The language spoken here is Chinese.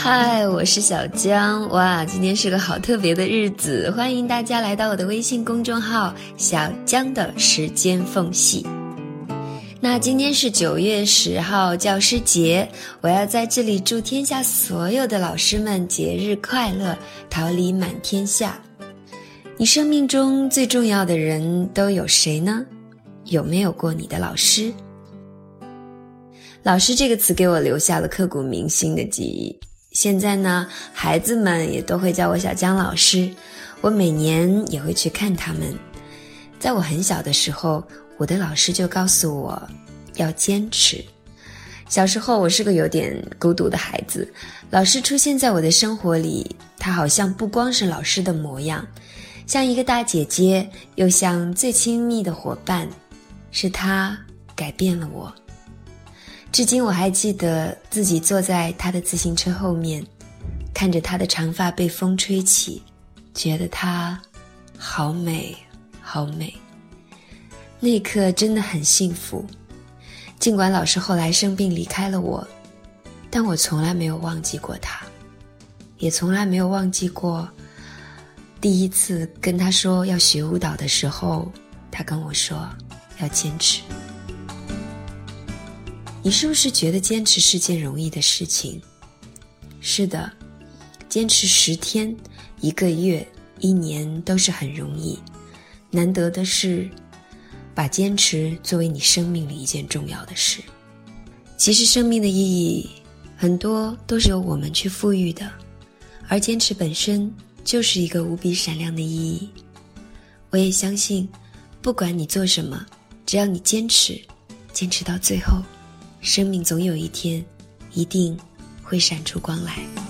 嗨，我是小江哇！今天是个好特别的日子，欢迎大家来到我的微信公众号“小江的时间缝隙”。那今天是九月十号，教师节，我要在这里祝天下所有的老师们节日快乐，桃李满天下。你生命中最重要的人都有谁呢？有没有过你的老师？老师这个词给我留下了刻骨铭心的记忆。现在呢，孩子们也都会叫我小江老师。我每年也会去看他们。在我很小的时候，我的老师就告诉我要坚持。小时候我是个有点孤独的孩子，老师出现在我的生活里，他好像不光是老师的模样，像一个大姐姐，又像最亲密的伙伴。是他改变了我。至今我还记得自己坐在他的自行车后面，看着他的长发被风吹起，觉得他好美，好美。那一刻真的很幸福。尽管老师后来生病离开了我，但我从来没有忘记过他，也从来没有忘记过第一次跟他说要学舞蹈的时候，他跟我说要坚持。你是不是觉得坚持是件容易的事情？是的，坚持十天、一个月、一年都是很容易。难得的是，把坚持作为你生命里一件重要的事。其实，生命的意义很多都是由我们去赋予的，而坚持本身就是一个无比闪亮的意义。我也相信，不管你做什么，只要你坚持，坚持到最后。生命总有一天，一定会闪出光来。